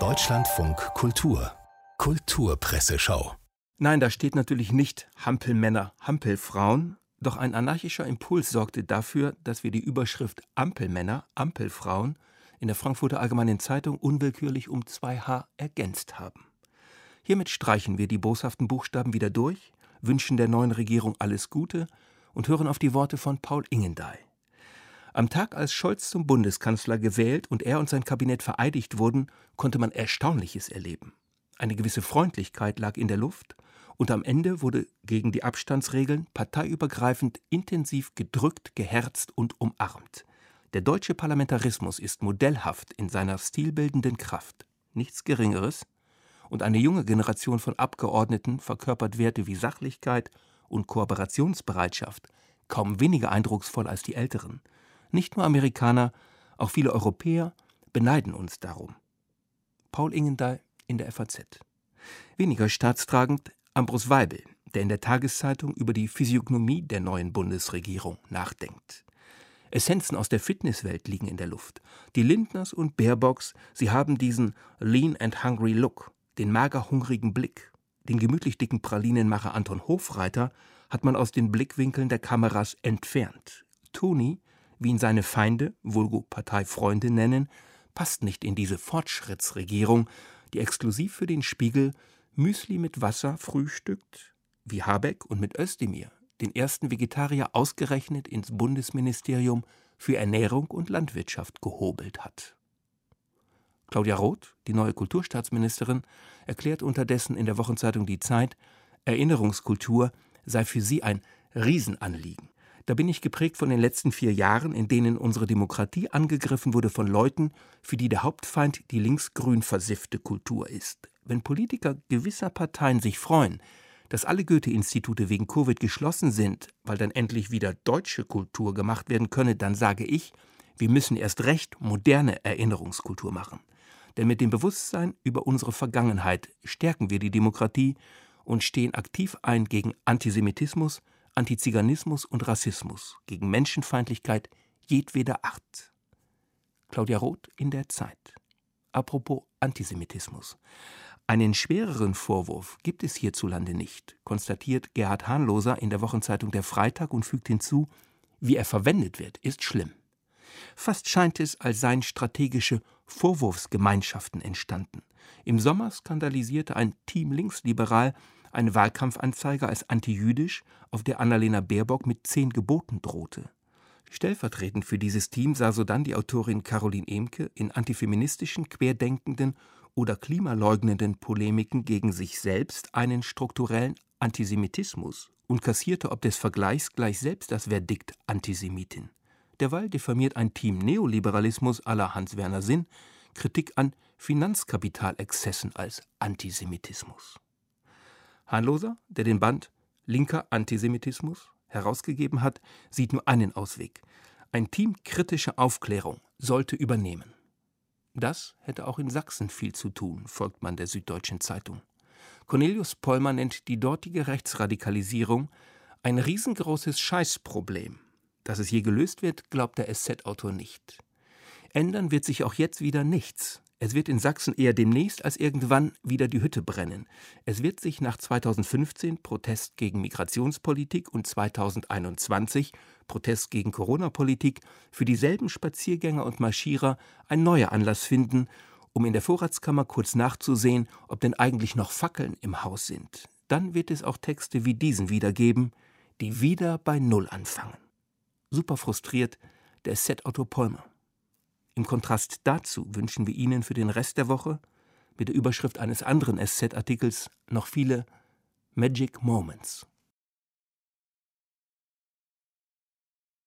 Deutschlandfunk Kultur Kulturpresseschau Nein, da steht natürlich nicht Hampelmänner, Hampelfrauen, doch ein anarchischer Impuls sorgte dafür, dass wir die Überschrift Ampelmänner, Ampelfrauen in der Frankfurter Allgemeinen Zeitung unwillkürlich um 2H ergänzt haben. Hiermit streichen wir die boshaften Buchstaben wieder durch, wünschen der neuen Regierung alles Gute und hören auf die Worte von Paul Ingendey. Am Tag, als Scholz zum Bundeskanzler gewählt und er und sein Kabinett vereidigt wurden, konnte man Erstaunliches erleben. Eine gewisse Freundlichkeit lag in der Luft, und am Ende wurde gegen die Abstandsregeln parteiübergreifend intensiv gedrückt, geherzt und umarmt. Der deutsche Parlamentarismus ist modellhaft in seiner stilbildenden Kraft. Nichts Geringeres. Und eine junge Generation von Abgeordneten verkörpert Werte wie Sachlichkeit und Kooperationsbereitschaft, kaum weniger eindrucksvoll als die älteren. Nicht nur Amerikaner, auch viele Europäer beneiden uns darum. Paul Ingendey in der FAZ. Weniger staatstragend Ambros Weibel, der in der Tageszeitung über die Physiognomie der neuen Bundesregierung nachdenkt. Essenzen aus der Fitnesswelt liegen in der Luft. Die Lindners und Baerbocks, sie haben diesen lean and hungry Look, den magerhungrigen Blick. Den gemütlich dicken Pralinenmacher Anton Hofreiter hat man aus den Blickwinkeln der Kameras entfernt. Toni wie ihn seine Feinde, vulgo Parteifreunde nennen, passt nicht in diese Fortschrittsregierung, die exklusiv für den Spiegel Müsli mit Wasser frühstückt, wie Habeck und mit Özdemir, den ersten Vegetarier ausgerechnet ins Bundesministerium für Ernährung und Landwirtschaft gehobelt hat. Claudia Roth, die neue Kulturstaatsministerin, erklärt unterdessen in der Wochenzeitung Die Zeit, Erinnerungskultur sei für sie ein Riesenanliegen. Da bin ich geprägt von den letzten vier Jahren, in denen unsere Demokratie angegriffen wurde von Leuten, für die der Hauptfeind die linksgrün versiffte Kultur ist. Wenn Politiker gewisser Parteien sich freuen, dass alle Goethe-Institute wegen Covid geschlossen sind, weil dann endlich wieder deutsche Kultur gemacht werden könne, dann sage ich, wir müssen erst recht moderne Erinnerungskultur machen. Denn mit dem Bewusstsein über unsere Vergangenheit stärken wir die Demokratie und stehen aktiv ein gegen Antisemitismus, Antiziganismus und Rassismus, gegen Menschenfeindlichkeit jedweder Art. Claudia Roth in der Zeit. Apropos Antisemitismus. Einen schwereren Vorwurf gibt es hierzulande nicht, konstatiert Gerhard Hahnloser in der Wochenzeitung Der Freitag und fügt hinzu, wie er verwendet wird, ist schlimm. Fast scheint es, als seien strategische Vorwurfsgemeinschaften entstanden. Im Sommer skandalisierte ein Team Linksliberal eine Wahlkampfanzeige als antijüdisch, auf der Annalena Baerbock mit zehn Geboten drohte. Stellvertretend für dieses Team sah sodann die Autorin Caroline Emke in antifeministischen, querdenkenden oder klimaleugnenden Polemiken gegen sich selbst einen strukturellen Antisemitismus und kassierte ob des Vergleichs gleich selbst das Verdikt Antisemitin. Derweil diffamiert ein Team Neoliberalismus aller Hans-Werner Sinn Kritik an Finanzkapitalexzessen als Antisemitismus. Hahnloser, der den Band Linker Antisemitismus herausgegeben hat, sieht nur einen Ausweg. Ein Team kritischer Aufklärung sollte übernehmen. Das hätte auch in Sachsen viel zu tun, folgt man der Süddeutschen Zeitung. Cornelius Pollmer nennt die dortige Rechtsradikalisierung ein riesengroßes Scheißproblem. Dass es je gelöst wird, glaubt der SZ-Autor nicht. Ändern wird sich auch jetzt wieder nichts. Es wird in Sachsen eher demnächst als irgendwann wieder die Hütte brennen. Es wird sich nach 2015 Protest gegen Migrationspolitik und 2021 Protest gegen Corona-Politik für dieselben Spaziergänger und Marschierer ein neuer Anlass finden, um in der Vorratskammer kurz nachzusehen, ob denn eigentlich noch Fackeln im Haus sind. Dann wird es auch Texte wie diesen wiedergeben, die wieder bei Null anfangen. Super frustriert der Set-Autor Polmer. Im Kontrast dazu wünschen wir Ihnen für den Rest der Woche mit der Überschrift eines anderen SZ-Artikels noch viele Magic Moments.